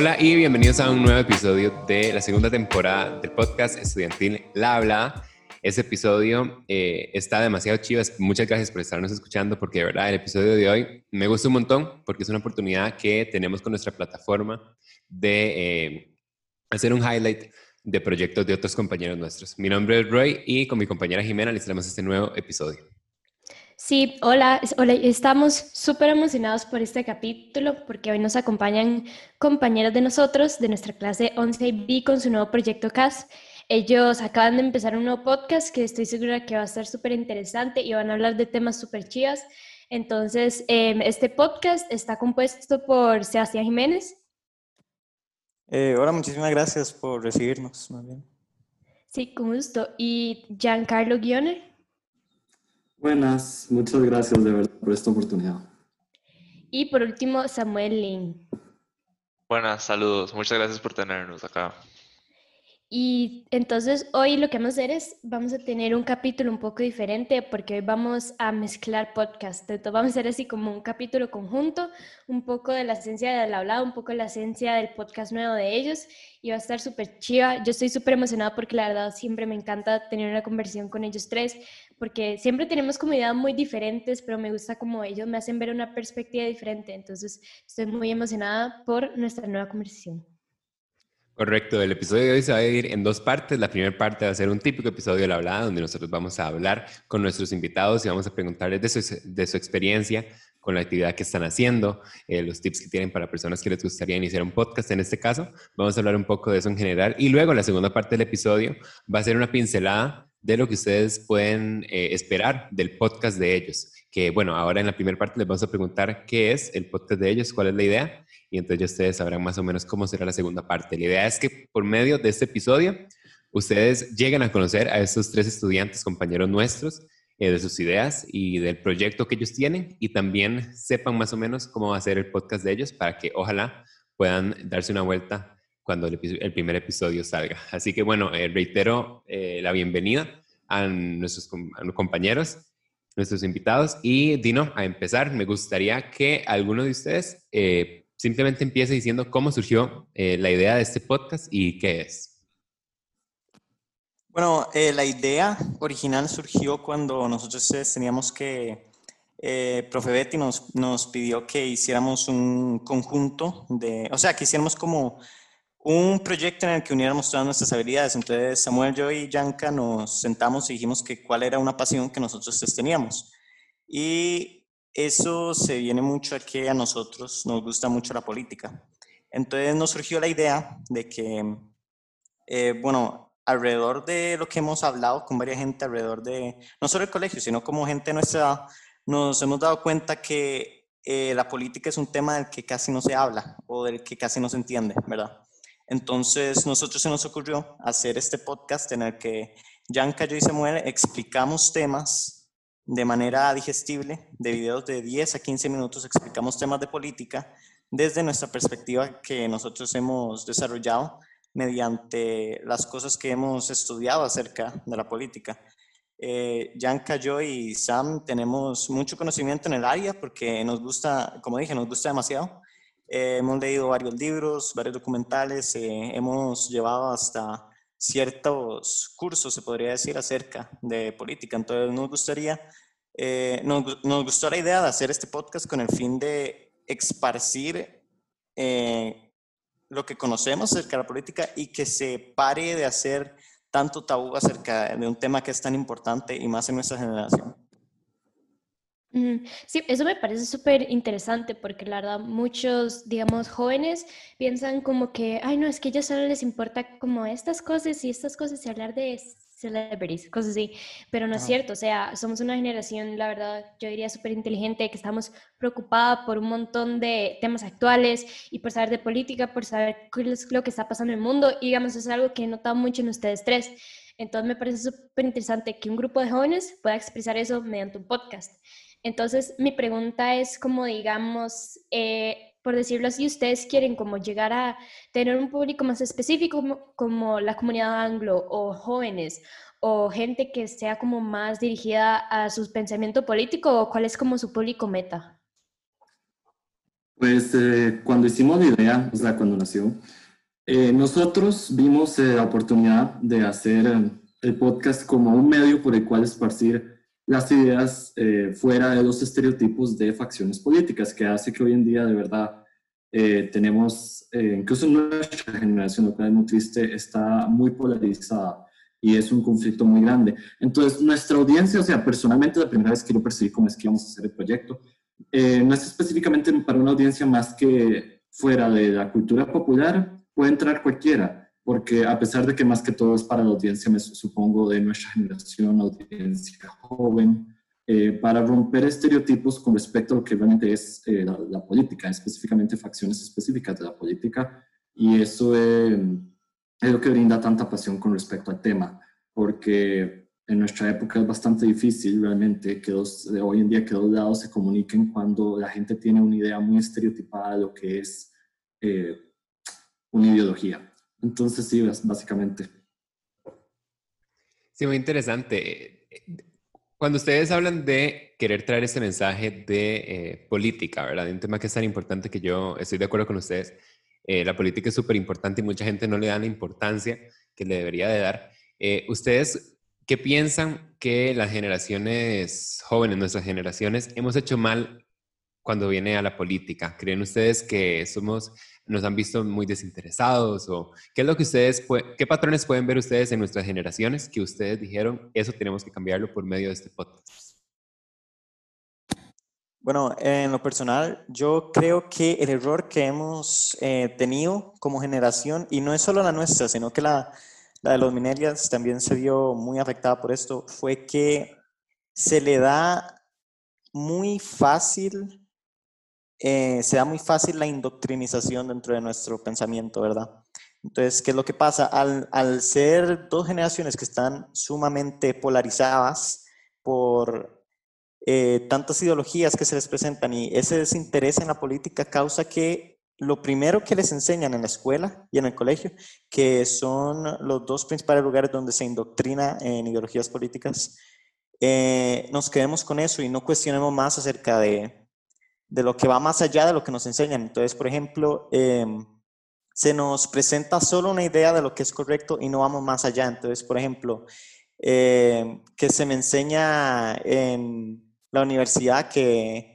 Hola y bienvenidos a un nuevo episodio de la segunda temporada del podcast estudiantil La Hablada. Este episodio eh, está demasiado chido. Muchas gracias por estarnos escuchando porque de verdad el episodio de hoy me gusta un montón porque es una oportunidad que tenemos con nuestra plataforma de eh, hacer un highlight de proyectos de otros compañeros nuestros. Mi nombre es Roy y con mi compañera Jimena les traemos este nuevo episodio. Sí, hola, hola, estamos súper emocionados por este capítulo porque hoy nos acompañan compañeros de nosotros de nuestra clase 11B con su nuevo proyecto CAS. Ellos acaban de empezar un nuevo podcast que estoy segura que va a ser súper interesante y van a hablar de temas súper chivas. Entonces, em, este podcast está compuesto por Sebastián Jiménez. Eh, hola, muchísimas gracias por recibirnos. Sí, con gusto. Y Giancarlo Guioner. Buenas, muchas gracias de verdad por esta oportunidad. Y por último, Samuel Lin. Buenas, saludos. Muchas gracias por tenernos acá. Y entonces hoy lo que vamos a hacer es, vamos a tener un capítulo un poco diferente porque hoy vamos a mezclar podcast. Entonces vamos a hacer así como un capítulo conjunto, un poco de la esencia del hablado, un poco de la esencia del podcast nuevo de ellos y va a estar súper chiva. Yo estoy súper emocionada porque la verdad siempre me encanta tener una conversación con ellos tres porque siempre tenemos como ideas muy diferentes, pero me gusta como ellos me hacen ver una perspectiva diferente. Entonces estoy muy emocionada por nuestra nueva conversación. Correcto, el episodio de hoy se va a dividir en dos partes. La primera parte va a ser un típico episodio de la hablada, donde nosotros vamos a hablar con nuestros invitados y vamos a preguntarles de su, de su experiencia con la actividad que están haciendo, eh, los tips que tienen para personas que les gustaría iniciar un podcast. En este caso, vamos a hablar un poco de eso en general. Y luego, la segunda parte del episodio va a ser una pincelada de lo que ustedes pueden eh, esperar del podcast de ellos. Que bueno, ahora en la primera parte les vamos a preguntar qué es el podcast de ellos, cuál es la idea y entonces ustedes sabrán más o menos cómo será la segunda parte. La idea es que por medio de este episodio ustedes lleguen a conocer a estos tres estudiantes, compañeros nuestros, eh, de sus ideas y del proyecto que ellos tienen y también sepan más o menos cómo va a ser el podcast de ellos para que ojalá puedan darse una vuelta cuando el, primer episodio salga. Así que bueno, eh, reitero eh, la bienvenida a nuestros compañeros, nuestros invitados y Dino, a empezar, me gustaría que alguno de ustedes simplemente empiece diciendo cómo surgió eh, la idea de este podcast y qué es. Bueno, eh, la idea original surgió cuando nosotros teníamos que, eh, profe Betty nos, nos pidió que hiciéramos un conjunto de, o sea, que hiciéramos como un proyecto en el que uniéramos todas nuestras habilidades. Entonces Samuel, yo y Yanka nos sentamos y dijimos que cuál era una pasión que nosotros teníamos. Y eso se viene mucho a que a nosotros nos gusta mucho la política. Entonces nos surgió la idea de que, eh, bueno, alrededor de lo que hemos hablado con varias gente, alrededor de, no solo el colegio, sino como gente nuestra, nos hemos dado cuenta que eh, la política es un tema del que casi no se habla o del que casi no se entiende, ¿verdad? Entonces nosotros se nos ocurrió hacer este podcast en el que Yanka, yo y Samuel explicamos temas de manera digestible, de videos de 10 a 15 minutos, explicamos temas de política desde nuestra perspectiva que nosotros hemos desarrollado mediante las cosas que hemos estudiado acerca de la política. Eh, Yanka, yo y Sam tenemos mucho conocimiento en el área porque nos gusta, como dije, nos gusta demasiado. Eh, hemos leído varios libros, varios documentales, eh, hemos llevado hasta ciertos cursos, se podría decir, acerca de política. Entonces nos gustaría, eh, nos, nos, gustó la idea de hacer este podcast con el fin de esparcir eh, lo que conocemos acerca de la política y que se pare de hacer tanto tabú acerca de un tema que es tan importante y más en nuestra generación. Sí, eso me parece súper interesante porque la verdad muchos, digamos, jóvenes piensan como que, ay, no, es que a ellos solo les importa como estas cosas y estas cosas y hablar de celebrities, cosas así, pero no es cierto, o sea, somos una generación, la verdad, yo diría súper inteligente, que estamos preocupada por un montón de temas actuales y por saber de política, por saber qué es lo que está pasando en el mundo y digamos, es algo que he notado mucho en ustedes tres. Entonces me parece súper interesante que un grupo de jóvenes pueda expresar eso mediante un podcast. Entonces, mi pregunta es como, digamos, eh, por decirlo así, ustedes quieren como llegar a tener un público más específico como, la comunidad anglo o jóvenes o gente que sea como más dirigida a su pensamiento político o cuál es como su público meta? Pues eh, cuando hicimos la idea, o sea, cuando nació, eh, nosotros vimos eh, la oportunidad de hacer el podcast como un medio por el cual esparcir las ideas fuera de los estereotipos de facciones políticas, que hace que hoy en día de verdad tenemos, incluso nuestra generación, lo cual es muy triste, está muy polarizada y es un conflicto muy grande. Entonces, nuestra audiencia, o sea, personalmente la primera vez que lo percibí como es que íbamos a hacer el proyecto, eh, no es específicamente para una audiencia más que fuera de la cultura popular, puede entrar cualquiera, porque a pesar de que más que todo es para la audiencia, me supongo, de nuestra generación, audiencia joven, eh, para romper estereotipos con respecto a lo que realmente es eh, la, política, específicamente facciones específicas de la política, y eso es lo que brinda tanta pasión con respecto al tema, porque en nuestra época es bastante difícil realmente que dos, de hoy en día que dos lados se comuniquen cuando la gente tiene una idea muy estereotipada de lo que es eh, una ideología. Entonces, sí, básicamente. Sí, muy interesante. Cuando ustedes hablan de querer traer ese mensaje de eh, política, ¿verdad? Un tema que es tan importante que yo estoy de acuerdo con ustedes. Eh, la política es súper importante y mucha gente no le da la importancia que le debería de dar. ustedes ¿Qué piensan que las generaciones jóvenes, nuestras generaciones, hemos hecho mal cuando viene a la política? ¿Creen ustedes que somos, nos han visto muy desinteresados? ¿O qué es lo que ustedes, qué patrones pueden ver ustedes en nuestras generaciones que ustedes dijeron, eso tenemos que cambiarlo por medio de este podcast? Bueno, en lo personal, yo creo que el error que hemos eh, tenido como generación, y no es solo la nuestra, sino que la, la de los Minelias también se vio muy afectada por esto, fue que se le da muy fácil, eh, se da muy fácil la indoctrinización dentro de nuestro pensamiento, ¿verdad? Entonces, ¿qué es lo que pasa? Al, ser dos generaciones que están sumamente polarizadas por eh, tantas ideologías que se les presentan y ese desinterés en la política causa que lo primero que les enseñan en la escuela y en el colegio, que son los dos principales lugares donde se indoctrina en ideologías políticas, eh, nos quedemos con eso y no cuestionemos más acerca de, de, lo que va más allá de lo que nos enseñan. Entonces, por ejemplo, em, se nos presenta solo una idea de lo que es correcto y no vamos más allá. Entonces, por ejemplo, em, que se me enseña en la universidad que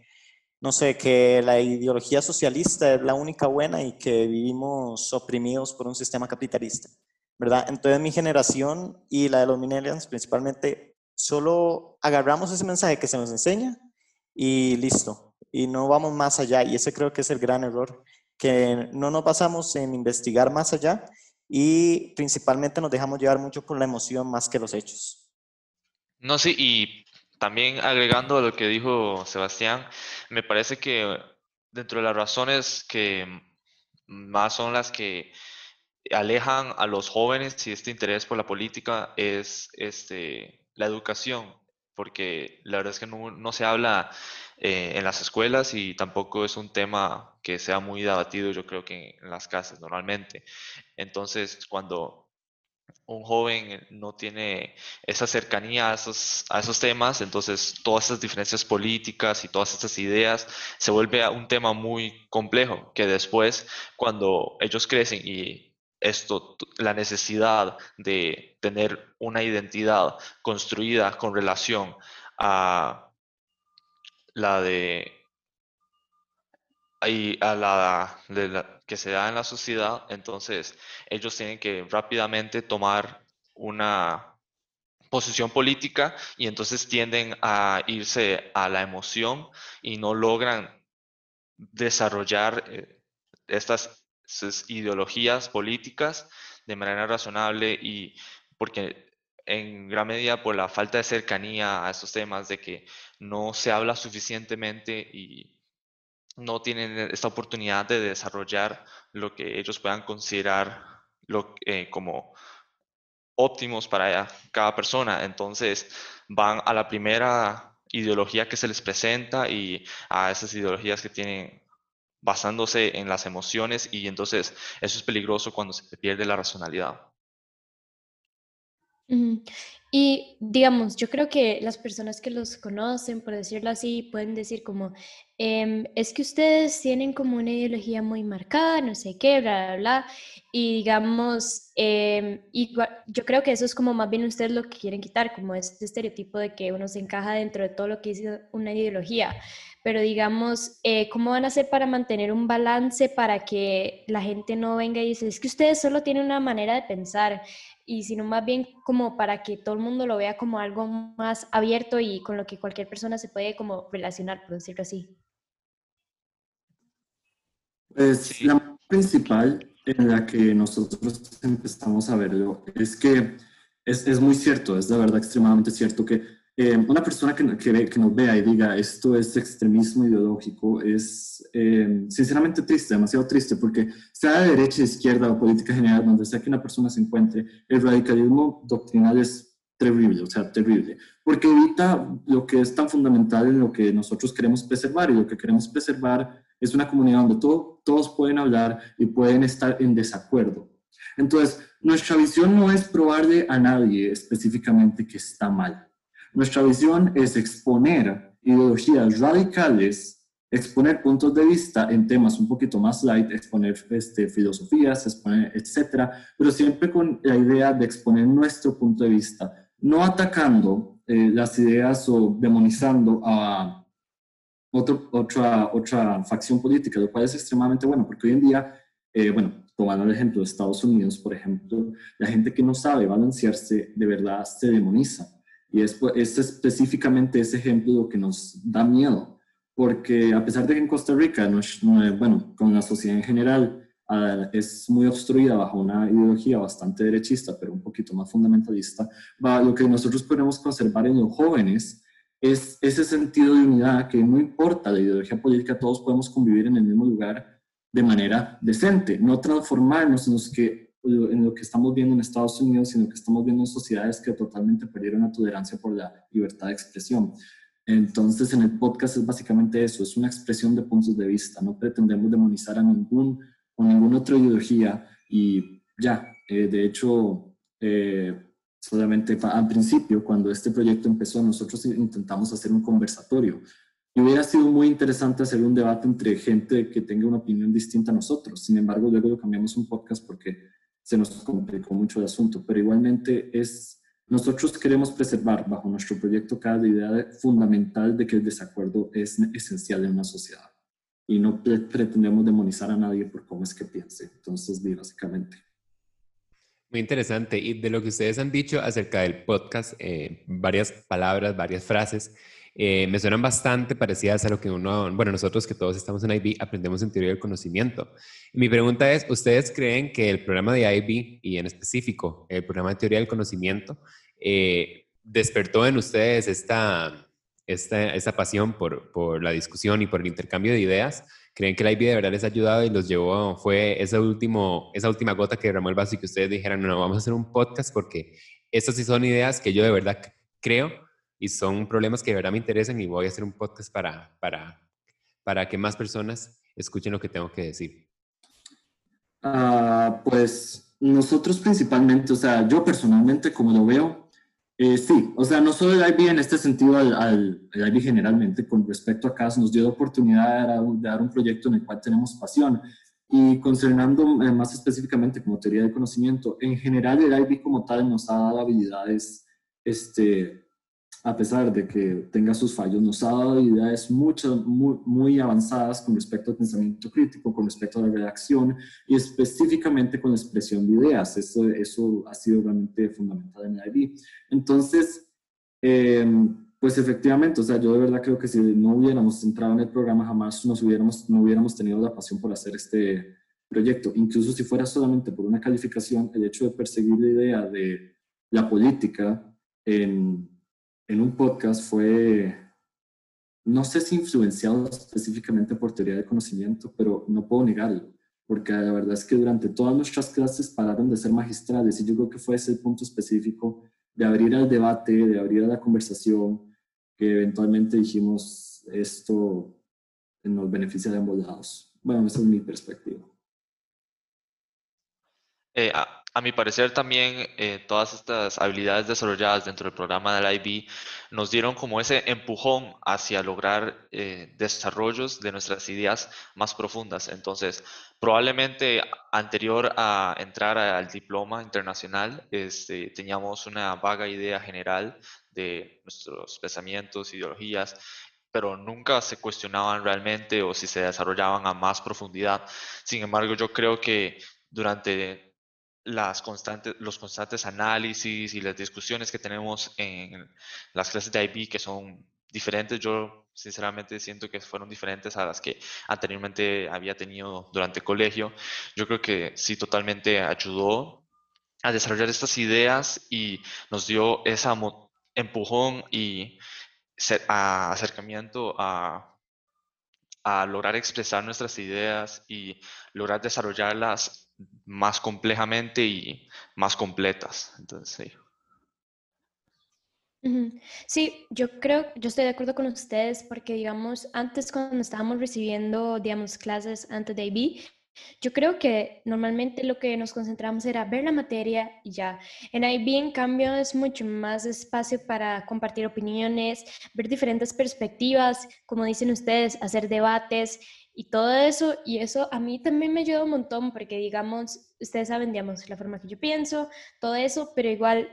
no sé, que la ideología socialista es la única buena y que vivimos oprimidos por un sistema capitalista, ¿verdad? Entonces mi generación y la de los millennials principalmente, solo agarramos ese mensaje que se nos enseña y listo, y no vamos más allá, y ese creo que es el gran error, que no nos basamos en investigar más allá y principalmente nos dejamos llevar mucho por la emoción más que los hechos. No, sí, y también agregando a lo que dijo Sebastián, me parece que dentro de las razones que más son las que alejan a los jóvenes y este interés por la política es este, la educación, porque la verdad es que no, se habla eh, en las escuelas y tampoco es un tema que sea muy debatido, yo creo que en las casas normalmente. Entonces, cuando un joven no tiene esa cercanía a esos, a esos temas, entonces todas esas diferencias políticas y todas estas ideas se vuelve un tema muy complejo que después cuando ellos crecen y esto, la necesidad de tener una identidad construida con relación a la de a la, que se da en la sociedad, entonces ellos tienen que rápidamente tomar una posición política y entonces tienden a irse a la emoción y no logran desarrollar eh, estas ideologías políticas de manera razonable y porque en gran medida por la falta de cercanía a estos temas, de que no se habla suficientemente y no tienen esta oportunidad de desarrollar lo que ellos puedan considerar lo, eh, como óptimos para cada persona. Entonces van a la primera ideología que se les presenta y a esas ideologías que tienen basándose en las emociones y entonces eso es peligroso cuando se pierde la racionalidad. Y digamos, yo creo que las personas que los conocen, por decirlo así, pueden decir como, em, es que ustedes tienen como una ideología muy marcada, no sé qué, bla, bla, bla. Y digamos, eh, yo creo que eso es como más bien ustedes lo que quieren quitar, como este estereotipo de que uno se encaja dentro de todo lo que dice una ideología. Pero digamos, eh, ¿cómo van a hacer para mantener un balance para que la gente no venga y dice, es que ustedes solo tienen una manera de pensar? y sino más bien como para que todo el mundo lo vea como algo más abierto y con lo que cualquier persona se puede como relacionar, por decirlo así. Pues la principal en la que nosotros empezamos a verlo es que es, es muy cierto, es de verdad extremadamente cierto que eh, una persona que, que, que, nos vea y diga esto es extremismo ideológico es eh, sinceramente triste, demasiado triste, porque sea de derecha, de izquierda o política general, donde sea que una persona se encuentre, el radicalismo doctrinal es terrible, o sea, terrible, porque evita lo que es tan fundamental en lo que nosotros queremos preservar, y lo que queremos preservar es una comunidad donde todo, todos pueden hablar y pueden estar en desacuerdo. Entonces, nuestra visión no es probarle a nadie específicamente que está mal nuestra visión es exponer ideologías radicales, exponer puntos de vista en temas un poquito más light, exponer este, filosofías, exponer, etcétera, pero siempre con la idea de exponer nuestro punto de vista, no atacando eh, las ideas o demonizando a otro, otra, otra facción política, lo cual es extremadamente bueno, porque hoy en día, eh, bueno, tomando el ejemplo de Estados Unidos, por ejemplo, la gente que no sabe balancearse de verdad se demoniza. Y es, es específicamente ese ejemplo que nos da miedo, porque a pesar de que en Costa Rica, no, bueno, con la sociedad en general, ah, es muy obstruida bajo una ideología bastante derechista, pero un poquito más fundamentalista, va, lo que nosotros podemos conservar en los jóvenes es ese sentido de unidad que no importa la ideología política, todos podemos convivir en el mismo lugar de manera decente, no transformarnos en los que en lo que estamos viendo en Estados Unidos, sino que estamos viendo en sociedades que totalmente perdieron la tolerancia por la libertad de expresión. Entonces, en el podcast es básicamente eso, es una expresión de puntos de vista. No pretendemos demonizar a ningún o ninguna otra ideología y ya, eh, de hecho, eh, solamente al principio, cuando este proyecto empezó, nosotros intentamos hacer un conversatorio. Y hubiera sido muy interesante hacer un debate entre gente que tenga una opinión distinta a nosotros. Sin embargo, luego lo cambiamos un podcast porque se nos complicó mucho el asunto, pero igualmente es, nosotros queremos preservar bajo nuestro proyecto cada idea fundamental de que el desacuerdo es esencial en una sociedad y no pretendemos demonizar a nadie por cómo es que piense. Entonces, básicamente. Muy interesante. Y de lo que ustedes han dicho acerca del podcast, eh, varias palabras, varias frases, eh, me suenan bastante parecidas a lo que uno, bueno, nosotros que todos estamos en IB aprendemos en teoría del conocimiento. mi pregunta es, ¿ustedes creen que el programa de IB y en específico el programa de teoría del conocimiento eh, despertó en ustedes esta, esta, esta pasión por, por, la discusión y por el intercambio de ideas? ¿Creen que el IB de verdad les ha ayudado y los llevó, fue esa, último, esa última gota que derramó el vaso y que ustedes dijeran, no, vamos a hacer un podcast porque estas sí son ideas que yo de verdad creo y son problemas que de verdad me interesan y voy a hacer un podcast para, para, para que más personas escuchen lo que tengo que decir. Ah, pues nosotros principalmente, o sea, yo personalmente como lo veo, eh, sí, o sea, no solo el IB en este sentido, al, al el IB generalmente con respecto a CAS nos dio la oportunidad de dar, un proyecto en el cual tenemos pasión. Y concernando eh, más específicamente como teoría del conocimiento, en general el IB como tal nos ha dado habilidades este, a pesar de que tenga sus fallos, nos ha dado ideas mucho, muy, muy, avanzadas con respecto al pensamiento crítico, con respecto a la redacción y específicamente con la expresión de ideas. Eso, eso ha sido realmente fundamental en IB. Entonces, em, pues efectivamente, o sea, yo de verdad creo que si no hubiéramos entrado en el programa, jamás nos hubiéramos, no hubiéramos tenido la pasión por hacer este proyecto. Incluso si fuera solamente por una calificación, el hecho de perseguir la idea de la política en en un podcast fue, no sé si influenciado específicamente por teoría de conocimiento, pero no puedo negarlo, porque la verdad es que durante todas nuestras clases pararon de ser magistrales y yo creo que fue ese el punto específico de abrir al debate, de abrir a la conversación, que eventualmente dijimos esto nos beneficia de ambos lados. Bueno, esa es mi perspectiva. Eh, a, mi parecer también eh, todas estas habilidades desarrolladas dentro del programa del IB nos dieron como ese empujón hacia lograr eh, desarrollos de nuestras ideas más profundas. Entonces, probablemente anterior a entrar al diploma internacional, este, teníamos una vaga idea general de nuestros pensamientos, ideologías, pero nunca se cuestionaban realmente o si se desarrollaban a más profundidad. Sin embargo, yo creo que durante las constantes, los constantes análisis y las discusiones que tenemos en las clases de IB que son diferentes. Yo sinceramente siento que fueron diferentes a las que anteriormente había tenido durante el colegio. Yo creo que sí totalmente ayudó a desarrollar estas ideas y nos dio ese empujón y acercamiento a a lograr expresar nuestras ideas y lograr desarrollarlas más complejamente y más completas. Entonces, sí. Sí, yo creo, yo estoy de acuerdo con ustedes porque, digamos, antes cuando estábamos recibiendo, digamos, clases antes de IB, yo creo que normalmente lo que nos concentramos era ver la materia y ya. En IB, en cambio, es mucho más espacio para compartir opiniones, ver diferentes perspectivas, como dicen ustedes, hacer debates y todo eso. Y eso a mí también me ayuda un montón porque, digamos, ustedes saben, digamos, la forma que yo pienso, todo eso, pero igual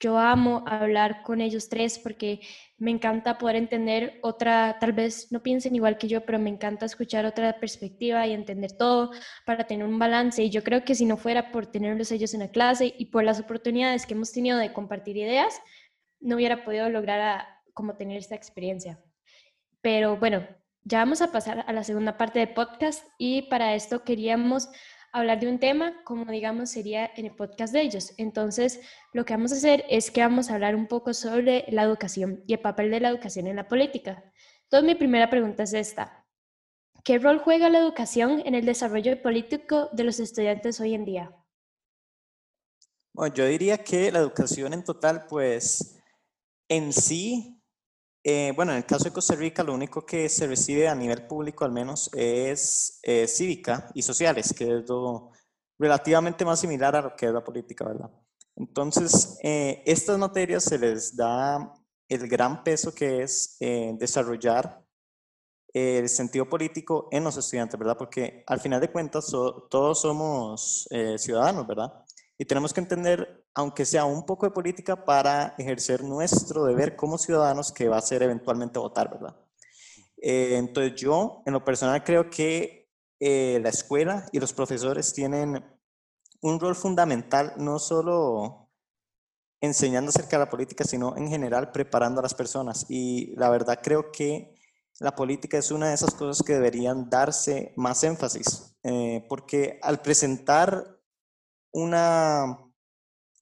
yo amo hablar con ellos tres porque me encanta poder entender otra, tal vez no piensen igual que yo, pero me encanta escuchar otra perspectiva y entender todo para tener un balance. Y yo creo que si no fuera por tenerlos ellos en la clase y por las oportunidades que hemos tenido de compartir ideas, no hubiera podido lograr como tener esta experiencia. Pero bueno, ya vamos a pasar a la segunda parte del podcast y para esto queríamos hablar de un tema como digamos sería en el podcast de ellos. Entonces, lo que vamos a hacer es que vamos a hablar un poco sobre la educación y el papel de la educación en la política. Entonces, mi primera pregunta es esta. ¿Qué rol juega la educación en el desarrollo político de los estudiantes hoy en día? Bueno, yo diría que la educación en total, pues en sí eh, bueno, en el caso de Costa Rica, lo único que se recibe a nivel público, al menos, es eh, cívica y sociales, que es lo relativamente más similar a lo que es la política, ¿verdad? Entonces, eh, estas materias se les da el gran peso que es desarrollar el sentido político en los estudiantes, ¿verdad? Porque al final de cuentas todos somos ciudadanos, ¿verdad? Y tenemos que entender, aunque sea un poco de política, para ejercer nuestro deber como ciudadanos, que va a ser eventualmente votar, ¿verdad? Eh, entonces yo, en lo personal, creo que eh, la escuela y los profesores tienen un rol fundamental, no solo enseñando acerca de la política, sino en general preparando a las personas. Y la verdad creo que la política es una de esas cosas que deberían darse más énfasis, eh, porque al presentar una,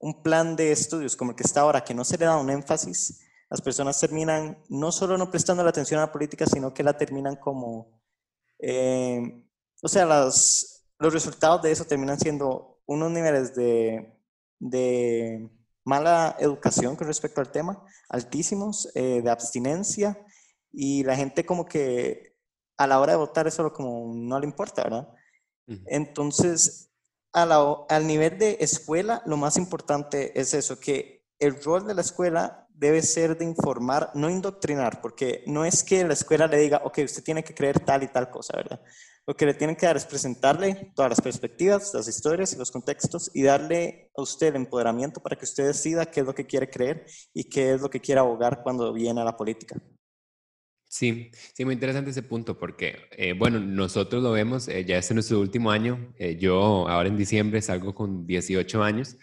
un plan de estudios como el que está ahora, que no se le da un énfasis, las personas terminan no solo no prestando la atención a la política, sino que la terminan como, eh, o sea, las, los resultados de eso terminan siendo unos niveles de, de mala educación con respecto al tema, altísimos, eh, de abstinencia, y la gente como que a la hora de votar eso como no le importa, ¿verdad? Entonces, al nivel de escuela, lo más importante es eso, que el rol de la escuela debe ser de informar, no indoctrinar, porque no es que la escuela le diga, ok, usted tiene que creer tal y tal cosa, ¿verdad? Lo que le tienen que dar es presentarle todas las perspectivas, las historias y los contextos y darle a usted el empoderamiento para que usted decida qué es lo que quiere creer y qué es lo que quiere abogar cuando viene a la política. Sí, sí, muy interesante ese punto porque, eh, bueno, nosotros lo vemos, eh, ya este es nuestro último año, eh, yo ahora en diciembre salgo con 18 años,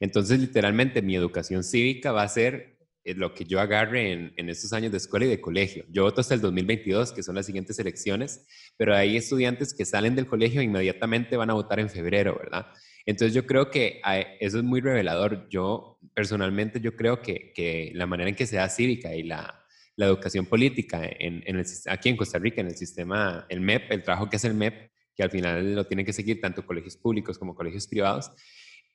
entonces literalmente mi educación cívica va a ser lo que yo agarre en, en, estos años de escuela y de colegio. Yo voto hasta el 2022, que son las siguientes elecciones, pero hay estudiantes que salen del colegio e inmediatamente van a votar en febrero, ¿verdad? Entonces yo creo que eso es muy revelador. Yo personalmente yo creo que, que la manera en que se da cívica y la la educación política en, aquí en Costa Rica, en el sistema, el MEP, el trabajo que hace el MEP, que al final lo tienen que seguir tanto colegios públicos como colegios privados,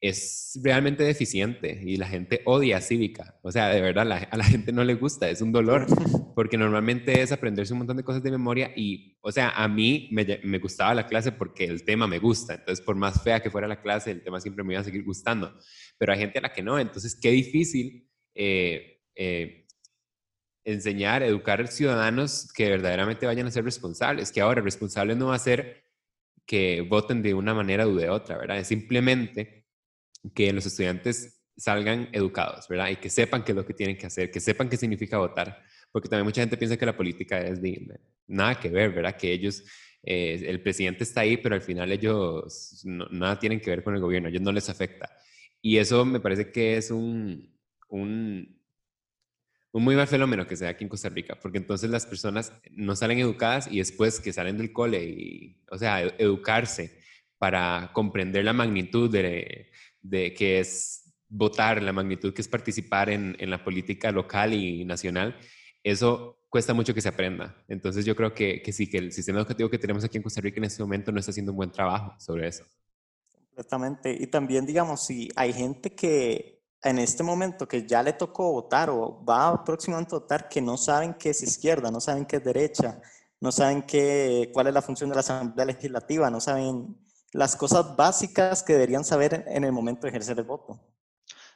es realmente deficiente y la gente odia cívica. O sea, de verdad, a la gente no le gusta, es un dolor, porque normalmente es aprenderse un montón de cosas de memoria y, o sea, a mí me, me, gustaba la clase porque el tema me gusta. Entonces, por más fea que fuera la clase, el tema siempre me iba a seguir gustando. Pero hay gente a la que no. Entonces, qué difícil eh, eh, enseñar, educar ciudadanos que verdaderamente vayan a ser responsables, que ahora responsable no va a ser que voten de una manera o de otra, ¿verdad? Es simplemente que los estudiantes salgan educados, ¿verdad? Y que sepan qué es lo que tienen que hacer, que sepan qué significa votar, porque también mucha gente piensa que la política es de, nada que ver, ¿verdad? Que ellos, eh, el presidente está ahí, pero al final ellos nada tienen que ver con el gobierno, a ellos no les afecta. Y eso me parece que es un, un, un muy mal fenómeno que se da aquí en Costa Rica, porque entonces las personas no salen educadas y después que salen del cole y, o sea, educarse para comprender la magnitud de, de que es votar, la magnitud que es participar en, en, la política local y nacional, eso cuesta mucho que se aprenda. Entonces yo creo que, que, sí, que el sistema educativo que tenemos aquí en Costa Rica en este momento no está haciendo un buen trabajo sobre eso. Completamente. Y también, digamos, si hay gente que en este momento que ya le tocó votar o va próximamente a votar, que no saben qué es izquierda, no saben qué es derecha, no saben qué, cuál es la función de la Asamblea Legislativa, no saben las cosas básicas que deberían saber en el momento de ejercer el voto.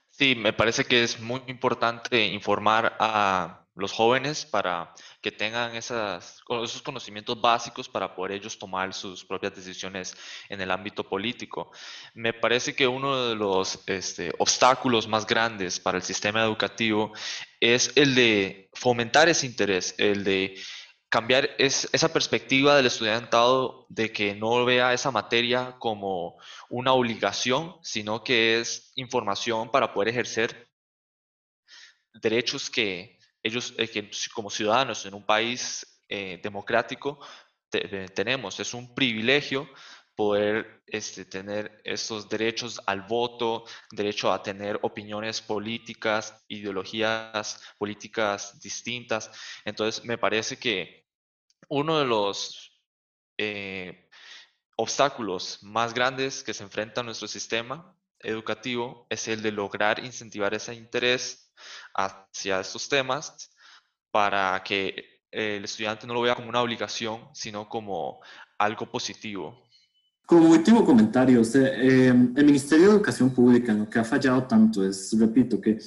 Sí, me parece que es muy importante informar a los jóvenes para que tengan esas, esos conocimientos básicos para poder ellos tomar sus propias decisiones en el ámbito político. Me parece que uno de los este, obstáculos más grandes para el sistema educativo es el de fomentar ese interés, el de cambiar esa perspectiva del estudiantado de que no vea esa materia como una obligación, sino que es información para poder ejercer derechos que ellos, que como ciudadanos en un país eh, democrático eh, tenemos. Es un privilegio poder este, tener estos derechos al voto, derecho a tener opiniones políticas, ideologías políticas distintas. Entonces, me parece que uno de los eh, obstáculos más grandes que se enfrenta nuestro sistema educativo es el de lograr incentivar ese interés hacia estos temas para que el estudiante no lo vea como una obligación, sino como algo positivo. Como último comentario, eh, el Ministerio de Educación Pública lo que ha fallado tanto es, repito, que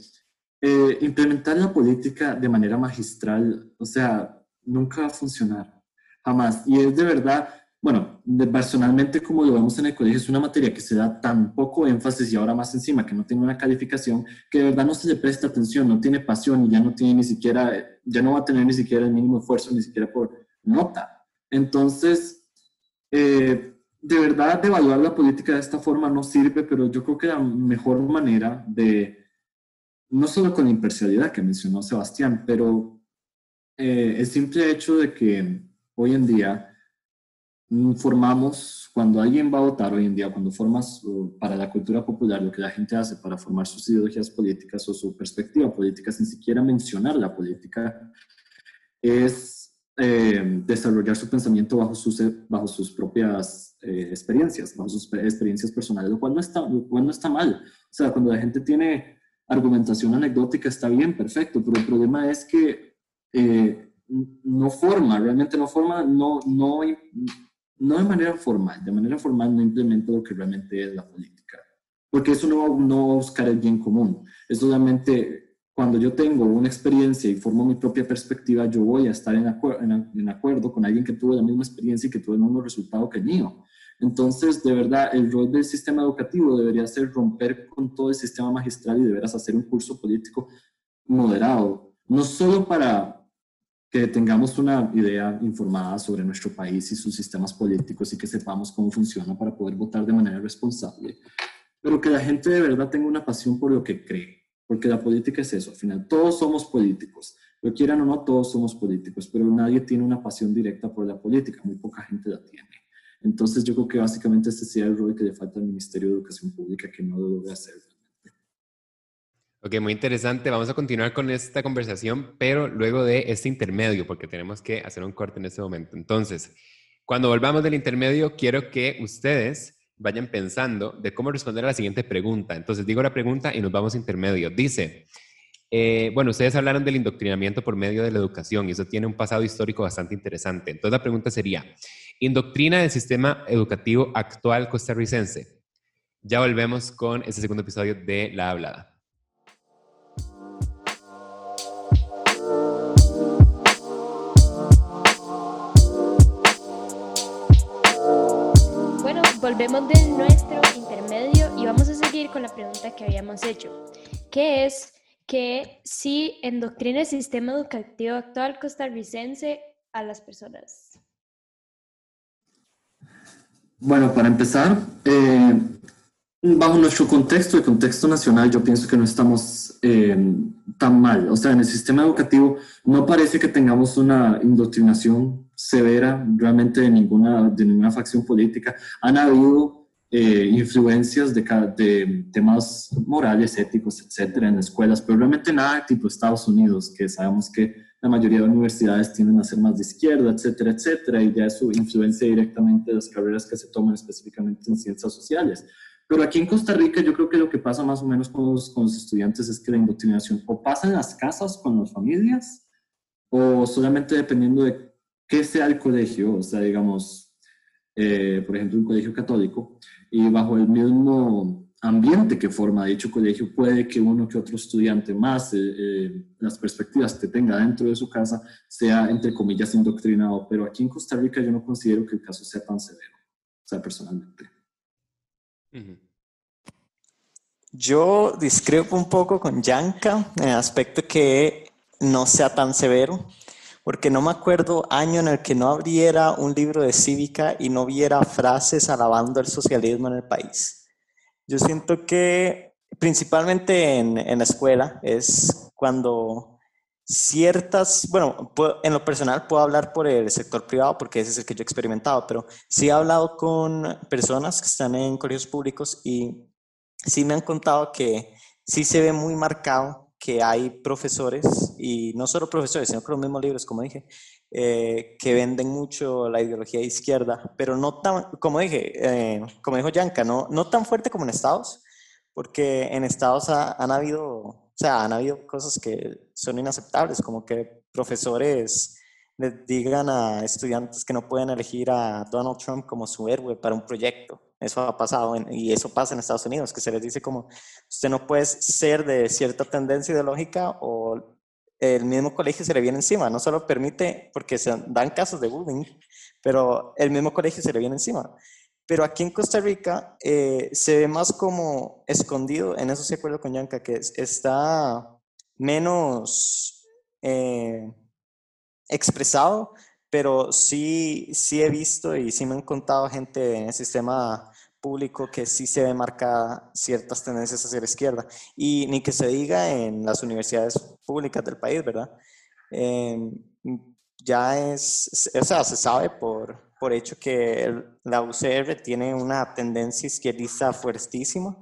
eh, implementar la política de manera magistral, o sea, nunca va a funcionar, jamás. Y es de verdad, bueno, personalmente como lo vemos en el colegio, es una materia que se da tan poco énfasis y ahora más encima que no tiene una calificación, que de verdad no se le presta atención, no tiene pasión y ya no tiene ni siquiera, ya no va a tener ni siquiera el mínimo esfuerzo, ni siquiera por nota. Entonces, eh, de verdad, de evaluar la política de esta forma no sirve, pero yo creo que la mejor manera de, no solo con la imparcialidad que mencionó Sebastián, pero eh, el simple hecho de que hoy en día formamos, cuando alguien va a votar hoy en día, cuando formas para la cultura popular, lo que la gente hace para formar sus ideologías políticas o su perspectiva política, sin siquiera mencionar la política, es eh, desarrollar su pensamiento bajo sus, bajo sus propias eh, experiencias, bajo sus experiencias personales, lo cual, no está, lo cual no está mal. O sea, cuando la gente tiene argumentación anecdótica está bien, perfecto, pero el problema es que eh, no forma, realmente no forma, no, no, no de manera formal, de manera formal no implementa lo que realmente es la política, porque eso no, no va a buscar el bien común, es solamente cuando yo tengo una experiencia y formo mi propia perspectiva, yo voy a estar en acuerdo con alguien que tuvo la misma experiencia y que tuvo el mismo resultado que el mío. Entonces, de verdad, el rol del sistema educativo debería ser romper con todo el sistema magistral y deberás hacer un curso político moderado, no solo para que tengamos una idea informada sobre nuestro país y sus sistemas políticos y que sepamos cómo funciona para poder votar de manera responsable, pero que la gente de verdad tenga una pasión por lo que cree, porque la política es eso, al final todos somos políticos, lo quieran o no, todos somos políticos, pero nadie tiene una pasión directa por la política, muy poca gente la tiene. Entonces yo creo que básicamente este sería el rol que le falta al Ministerio de Educación Pública que no lo logra hacer. Ok, muy interesante. Vamos a continuar con esta conversación, pero luego de este intermedio, porque tenemos que hacer un corte en este momento. Entonces, cuando volvamos del intermedio, quiero que ustedes vayan pensando de cómo responder a la siguiente pregunta. Entonces digo la pregunta y nos vamos a intermedio. Dice, eh, bueno, ustedes hablaron del indoctrinamiento por medio de la educación y eso tiene un pasado histórico bastante interesante. Entonces la pregunta sería, ¿indoctrina el sistema educativo actual costarricense? Ya volvemos con este segundo episodio de La Hablada. Volvemos de nuestro intermedio y vamos a seguir con la pregunta que habíamos hecho, que es que si endoctrina el sistema educativo actual costarricense a las personas. Bueno, para empezar, eh, bajo nuestro contexto, el contexto nacional, yo pienso que no estamos eh, tan mal. O sea, en el sistema educativo no parece que tengamos una indoctrinación severa realmente de ninguna, de ninguna facción política. Han habido eh, influencias de, temas morales, éticos, etcétera, en escuelas, pero realmente nada tipo Estados Unidos, que sabemos que la mayoría de universidades tienden a ser más de izquierda, etcétera, etcétera, y ya eso influencia directamente las carreras que se toman específicamente en ciencias sociales. Pero aquí en Costa Rica yo creo que lo que pasa más o menos con los, con los estudiantes es que la indoctrinación o pasa en las casas con las familias o solamente dependiendo de qué sea el colegio, o sea, digamos, eh, por ejemplo, un colegio católico, y bajo el mismo ambiente que forma dicho colegio, puede que uno que otro estudiante más, eh, eh, las perspectivas que tenga dentro de su casa, sea, entre comillas, indoctrinado. Pero aquí en Costa Rica yo no considero que el caso sea tan severo, o sea, personalmente. Yo discrepo un poco con Yanka en el aspecto que no sea tan severo, porque no me acuerdo año en el que no abriera un libro de cívica y no viera frases alabando el socialismo en el país. Yo siento que principalmente en, en la escuela es cuando ciertas, bueno, en lo personal puedo hablar por el sector privado porque ese es el que yo he experimentado, pero sí he hablado con personas que están en colegios públicos y sí me han contado que sí se ve muy marcado que hay profesores, y no solo profesores, sino que los mismos libros, como dije, eh, que venden mucho la ideología de izquierda, pero no tan, como dije, eh, como dijo Yanka, no, no tan fuerte como en Estados, porque en Estados han habido o sea, han habido cosas que son inaceptables, como que profesores les digan a estudiantes que no pueden elegir a Donald Trump como su héroe para un proyecto. Eso ha pasado y eso pasa en Estados Unidos, que se les dice como, usted no puede ser de cierta tendencia ideológica o el mismo colegio se le viene encima. No solo permite, porque se dan casos de bullying, pero el mismo colegio se le viene encima. Pero aquí en Costa Rica eh, se ve más como escondido, en eso se acuerdo con Yanka, que está menos eh, expresado, pero sí, sí he visto y sí me han contado gente en el sistema público que sí se ve marcada ciertas tendencias hacia la izquierda. Y ni que se diga en las universidades públicas del país, ¿verdad? Em, ya es, o sea, se sabe por, por hecho que la UCR tiene una tendencia izquierdista fuertísima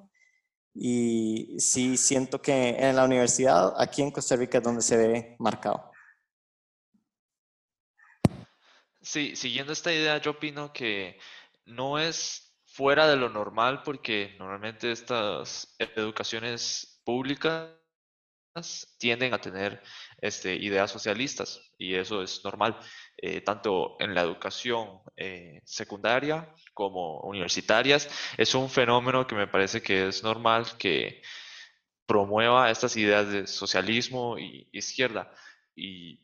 y sí siento que en la universidad, aquí en Costa Rica es donde se ve marcado. Sí, siguiendo esta idea, yo opino que no es fuera de lo normal porque normalmente estas educaciones públicas tienden a tener este, ideas socialistas y eso es normal, eh, tanto en la educación eh, secundaria como universitarias. Es un fenómeno que me parece que es normal que promueva estas ideas de socialismo y izquierda. Y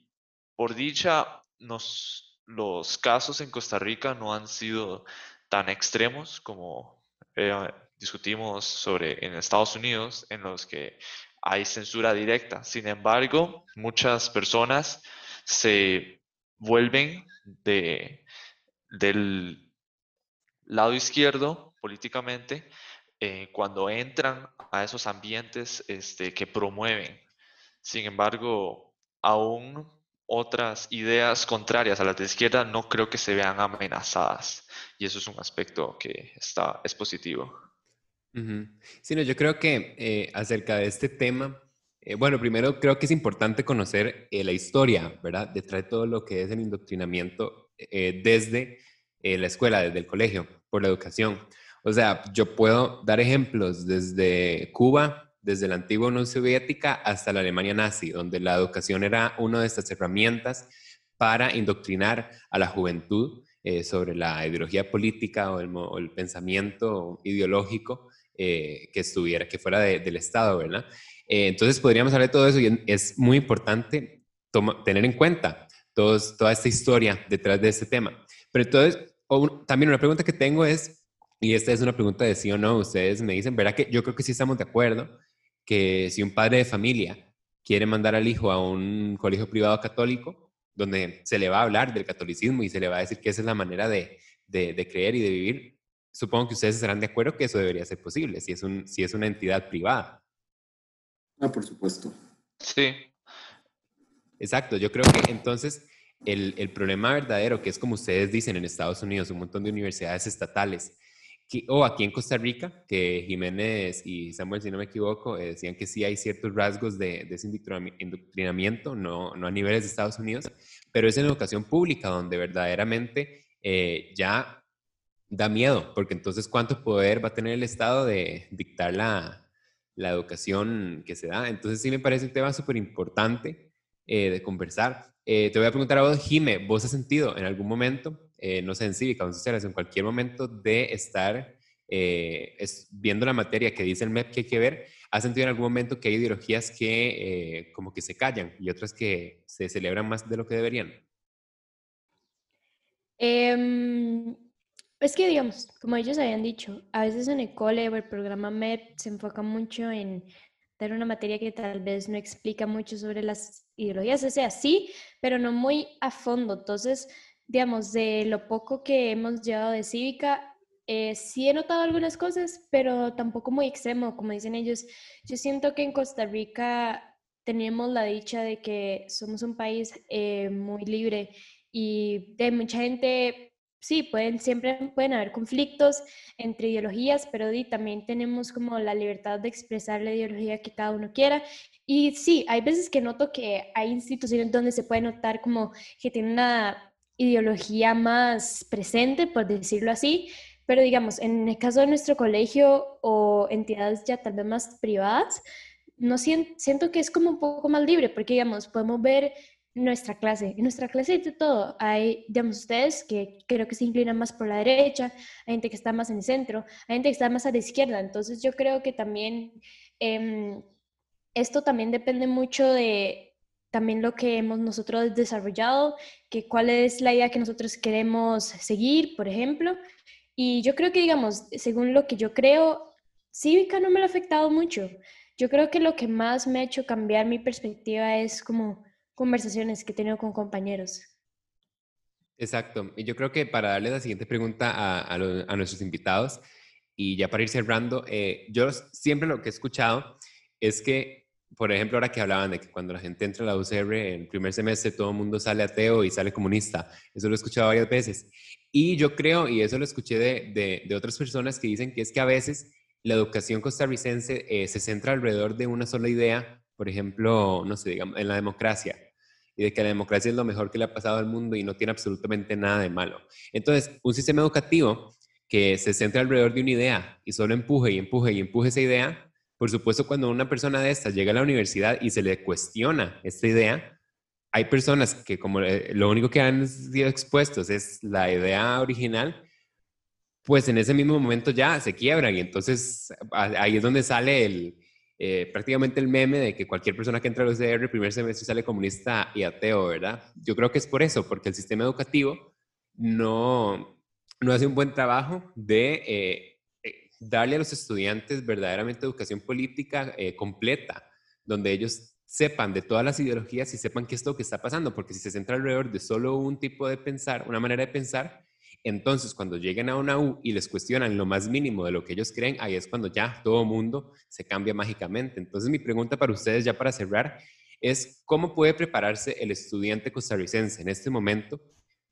por dicha, nos, los casos en Costa Rica no han sido tan extremos como eh, discutimos sobre en Estados Unidos, en los que hay censura directa. Sin embargo, muchas personas se vuelven de, del lado izquierdo políticamente eh, cuando entran a esos ambientes este, que promueven. Sin embargo, aún otras ideas contrarias a las de izquierda no creo que se vean amenazadas y eso es un aspecto que está, es positivo. Sí, no, yo creo que eh, acerca de este tema, eh, bueno, primero creo que es importante conocer eh, la historia, ¿verdad? Detrás de todo lo que es el indoctrinamiento desde la escuela, desde el colegio, por la educación. O sea, yo puedo dar ejemplos desde Cuba, desde la antigua Unión Soviética hasta la Alemania nazi, donde la educación era una de estas herramientas para indoctrinar a la juventud eh, sobre la ideología política o el, pensamiento ideológico eh, que estuviera, que fuera del Estado, ¿verdad? Eh, entonces podríamos hablar de todo eso y es muy importante tener en cuenta toda esta historia detrás de este tema. Pero entonces, también una pregunta que tengo es, y esta es una pregunta de sí o no, ustedes me dicen, ¿verdad que yo creo que sí estamos de acuerdo que si un padre de familia quiere mandar al hijo a un colegio privado católico, donde se le va a hablar del catolicismo y se le va a decir que esa es la manera de, de, creer y de vivir, supongo que ustedes estarán de acuerdo que eso debería ser posible, si es, un, si es una entidad privada. Ah, por supuesto. Sí. Exacto, yo creo que entonces el, el, problema verdadero, que es como ustedes dicen en Estados Unidos, un montón de universidades estatales o aquí en Costa Rica, que Jiménez y Samuel, si no me equivoco, eh, decían que sí hay ciertos rasgos de, de ese indoctrinamiento, no, no, a niveles de Estados Unidos, pero es en educación pública donde verdaderamente eh, ya da miedo, porque entonces cuánto poder va a tener el Estado de dictar la, la educación que se da. Entonces sí me parece un tema súper importante eh, de conversar. te voy a preguntar a vos, Jime, ¿vos has sentido en algún momento eh, no sé, en cívica o en sociales, en cualquier momento de estar eh, viendo la materia que dice el MEP que hay que ver, ¿has sentido en algún momento que hay ideologías que eh, como que se callan y otras que se celebran más de lo que deberían? Em, es que, digamos, como ellos habían dicho, a veces en el cole o el programa MEP se enfoca mucho en dar una materia que tal vez no explica mucho sobre las ideologías, o sea, pero no muy a fondo. Entonces, digamos, de lo poco que hemos llevado de cívica, eh, sí he notado algunas cosas, pero tampoco muy extremo, como dicen ellos. Yo siento que en Costa Rica tenemos la dicha de que somos un país eh, muy libre y de mucha gente, sí, pueden, siempre pueden haber conflictos entre ideologías, pero también tenemos como la libertad de expresar la ideología que cada uno quiera. Y sí, hay veces que noto que hay instituciones donde se puede notar como que tienen una ideología más presente, por decirlo así, pero digamos, en el caso de nuestro colegio o entidades ya tal vez más privadas, no siento, que es como un poco más libre, porque digamos, podemos ver nuestra clase. En nuestra clase hay de todo. Hay, digamos, ustedes que creo que se inclinan más por la derecha, hay gente que está más en el centro, hay gente que está más a la izquierda. Entonces yo creo que también em, esto también depende mucho de también lo que hemos nosotros desarrollado, que cuál es la idea que nosotros queremos seguir, por ejemplo. Y yo creo que, digamos, según lo que yo creo, cívica no me ha afectado mucho. Yo creo que lo que más me ha hecho cambiar mi perspectiva es como conversaciones que he tenido con compañeros. Exacto. Y yo creo que para darle la siguiente pregunta a, a, nuestros invitados, y ya para ir cerrando, eh, yo siempre lo que he escuchado es que por ejemplo, ahora que hablaban de que cuando la gente entra a la UCR en primer semestre todo el mundo sale ateo y sale comunista. Eso lo he escuchado varias veces. Y yo creo, y eso lo escuché de, de, otras personas que dicen que es que a veces la educación costarricense eh, se centra alrededor de una sola idea, por ejemplo, no sé, digamos, en la democracia, y de que la democracia es lo mejor que le ha pasado al mundo y no tiene absolutamente nada de malo. Entonces, un sistema educativo que se centra alrededor de una idea y solo empuje y empuje y empuje esa idea, por supuesto, cuando una persona de estas llega a la universidad y se le cuestiona esta idea, hay personas que como eh, lo único que han sido expuestos es la idea original, pues en ese mismo momento ya se quiebran y entonces ahí es donde sale el, eh, prácticamente el meme de que cualquier persona que entra a los UCR primer semestre sale comunista y ateo, ¿verdad? Yo creo que es por eso, porque el sistema educativo no, no hace un buen trabajo de eh, darle a los estudiantes verdaderamente educación política eh, completa, donde ellos sepan de todas las ideologías y sepan qué es lo que está pasando, porque si se centra alrededor de solo un tipo de pensar, una manera de pensar, entonces cuando lleguen a una U y les cuestionan lo más mínimo de lo que ellos creen, ahí es cuando ya todo mundo se cambia mágicamente. Entonces mi pregunta para ustedes ya para cerrar es cómo puede prepararse el estudiante costarricense en este momento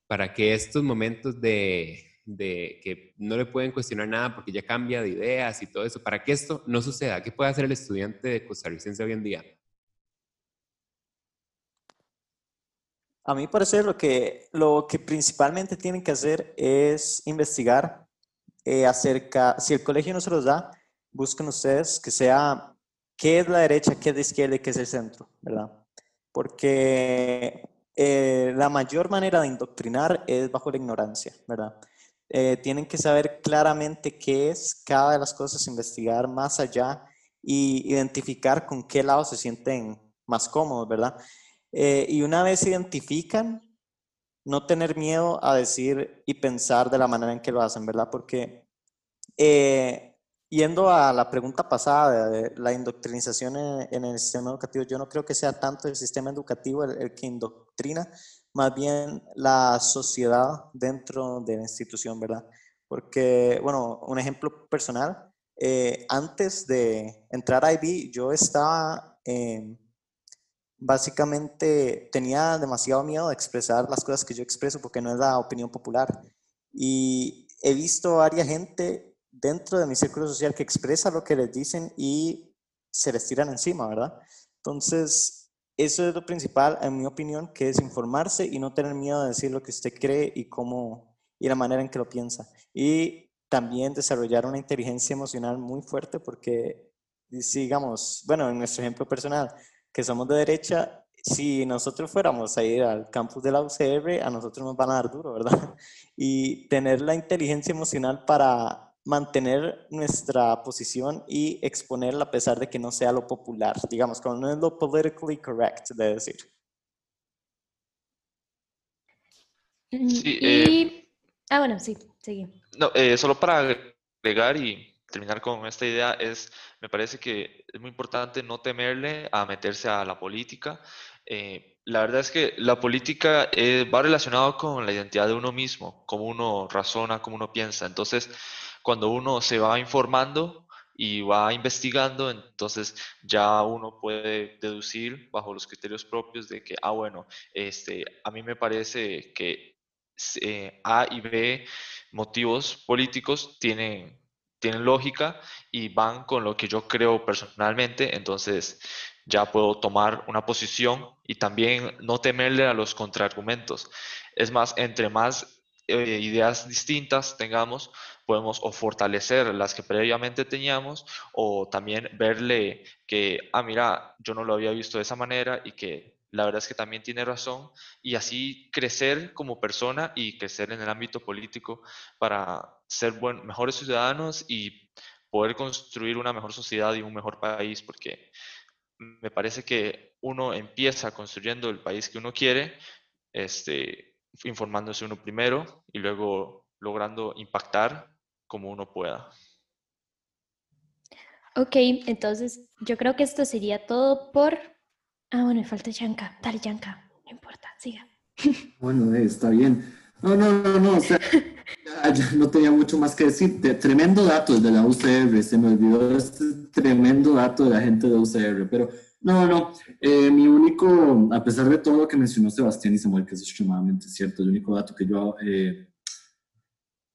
para que estos momentos de de que no le pueden cuestionar nada porque ya cambia de ideas y todo eso, para que esto no suceda, ¿qué puede hacer el estudiante de costarricense hoy en día? A mí parece lo que, lo que principalmente tienen que hacer es investigar, eh, acerca, si el colegio no se los da, busquen ustedes que sea qué es la derecha, qué es la izquierda y qué es el centro, ¿verdad? Porque eh, la mayor manera de indoctrinar es bajo la ignorancia, ¿verdad? Eh, tienen que saber claramente qué es cada de las cosas, investigar más allá y identificar con qué lado se sienten más cómodos, ¿verdad? Eh, y una vez identifican, no tener miedo a decir y pensar de la manera en que lo hacen, ¿verdad? Porque eh, yendo a la pregunta pasada de la indoctrinización en, el sistema educativo, yo no creo que sea tanto el sistema educativo el, que indoctrina, más bien la sociedad dentro de la institución, ¿verdad? Porque, bueno, un ejemplo personal, eh, antes de entrar a IB, yo estaba... en básicamente tenía demasiado miedo de expresar las cosas que yo expreso porque no es la opinión popular. Y he visto a varias gente dentro de mi círculo social que expresa lo que les dicen y se les tiran encima, ¿verdad? Entonces, eso es lo principal, en mi opinión, que es informarse y no tener miedo de decir lo que usted cree y cómo y la manera en que lo piensa. Y también desarrollar una inteligencia emocional muy fuerte porque, digamos, bueno, en nuestro ejemplo personal, que somos de derecha, si nosotros fuéramos a ir al campus de la UCR, a nosotros nos van a dar duro, ¿verdad? Y tener la inteligencia emocional para mantener nuestra posición y exponerla a pesar de que no sea lo popular, digamos, como no es lo politically correct de decir. Mm, sí, eh, ah, bueno, sí, sigue. No, eh, solo para agregar y terminar con esta idea es, me parece que es muy importante no temerle a meterse a la política. Eh, la verdad es que la política eh, va relacionado con la identidad de uno mismo, cómo uno razona, cómo uno piensa. Entonces, cuando uno se va informando y va investigando, entonces ya uno puede deducir bajo los criterios propios de que, ah, bueno, este, a mí me parece que eh, A y B motivos políticos tienen tienen lógica y van con lo que yo creo personalmente, entonces ya puedo tomar una posición y también no temerle a los contraargumentos. Es más, entre más eh, ideas distintas tengamos, podemos o fortalecer las que previamente teníamos o también verle que, ah, mira, yo no lo había visto de esa manera y que la verdad es que también tiene razón y así crecer como persona y crecer en el ámbito político para ser buen, mejores ciudadanos y poder construir una mejor sociedad y un mejor país, porque me parece que uno empieza construyendo el país que uno quiere, este, informándose uno primero y luego logrando impactar como uno pueda. Ok, entonces yo creo que esto sería todo por... Ah, bueno, me falta Yanka. Dale, Yanka. No importa, siga. Bueno, eh, está bien. No, no, no, no. O sea, ya, no tenía mucho más que decir. tremendo dato de la UCR. Se me olvidó este tremendo dato de la gente de UCR. Pero no, no. Eh, mi único, a pesar de todo lo que mencionó Sebastián y Samuel, que es extremadamente cierto, el único dato que yo eh,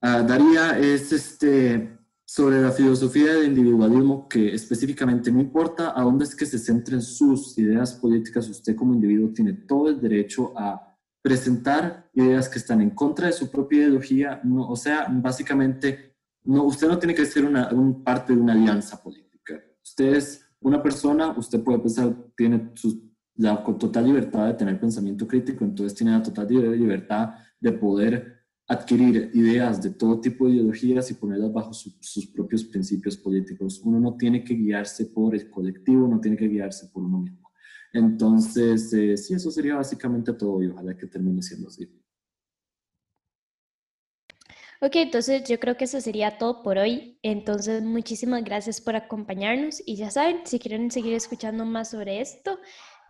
ah, daría es este sobre la filosofía del individualismo que específicamente no importa a dónde es que se centren sus ideas políticas, usted como individuo tiene todo el derecho a presentar ideas que están en contra de su propia ideología, no, o sea, básicamente, no, usted no tiene que ser una, parte de una alianza política. Usted es una persona, usted puede pensar, tiene la total libertad de tener pensamiento crítico, entonces tiene la total libertad de poder adquirir ideas de todo tipo de ideologías y ponerlas bajo sus propios principios políticos. Uno no tiene que guiarse por el colectivo, no tiene que guiarse por uno mismo. Entonces, eh, sí, eso sería básicamente todo y ojalá que termine siendo así. Ok, entonces yo creo que eso sería todo por hoy. Entonces, muchísimas gracias por acompañarnos y ya saben, si quieren seguir escuchando más sobre esto,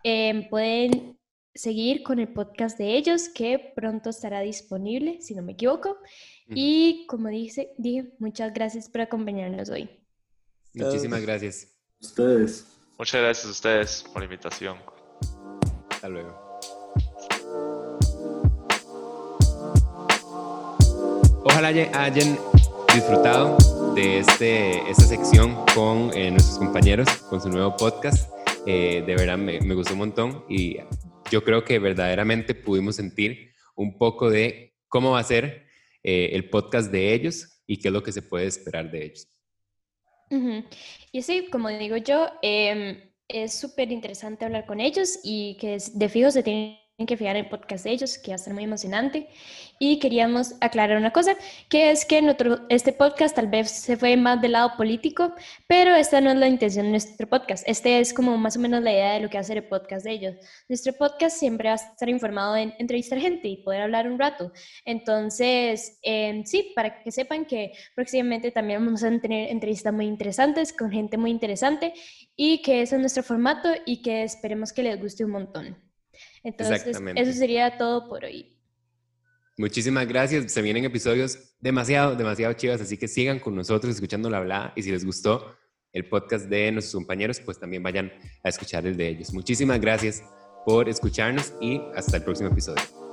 em, pueden seguir con el podcast de ellos que pronto estará disponible, si no me equivoco. Y como dice, dije, muchas gracias por acompañarnos hoy. Muchísimas gracias. Ustedes. Muchas gracias a ustedes por la invitación. Hasta luego. Ojalá hayan disfrutado de este, esta sección con eh, nuestros compañeros, con su nuevo podcast. Eh, de verdad me, me, gustó un montón y yo creo que verdaderamente pudimos sentir un poco de cómo va a ser eh, el podcast de ellos, y qué es lo que se puede esperar de ellos. Y sí, como digo yo, em, es súper interesante hablar con ellos y que de fijo se tienen que fijar el podcast de ellos, que va a estar muy emocionante. Y queríamos aclarar una cosa, que es que nuestro, este podcast tal vez se fue más del lado político, pero esta no es la intención de nuestro podcast. Este es como más o menos la idea de lo que va a ser el podcast de ellos. Nuestro podcast siempre va a estar informado en entrevistar gente y poder hablar un rato. Entonces, em, sí, para que sepan que próximamente también vamos a tener entrevistas muy interesantes con gente muy interesante y que ese es nuestro formato y que esperemos que les guste un montón. Entonces, eso sería todo por hoy. Muchísimas gracias. Se vienen episodios demasiado, demasiado chivas, así que sigan con nosotros escuchando la habla y si les gustó el podcast de nuestros compañeros, pues también vayan a escuchar el de ellos. Muchísimas gracias por escucharnos y hasta el próximo episodio.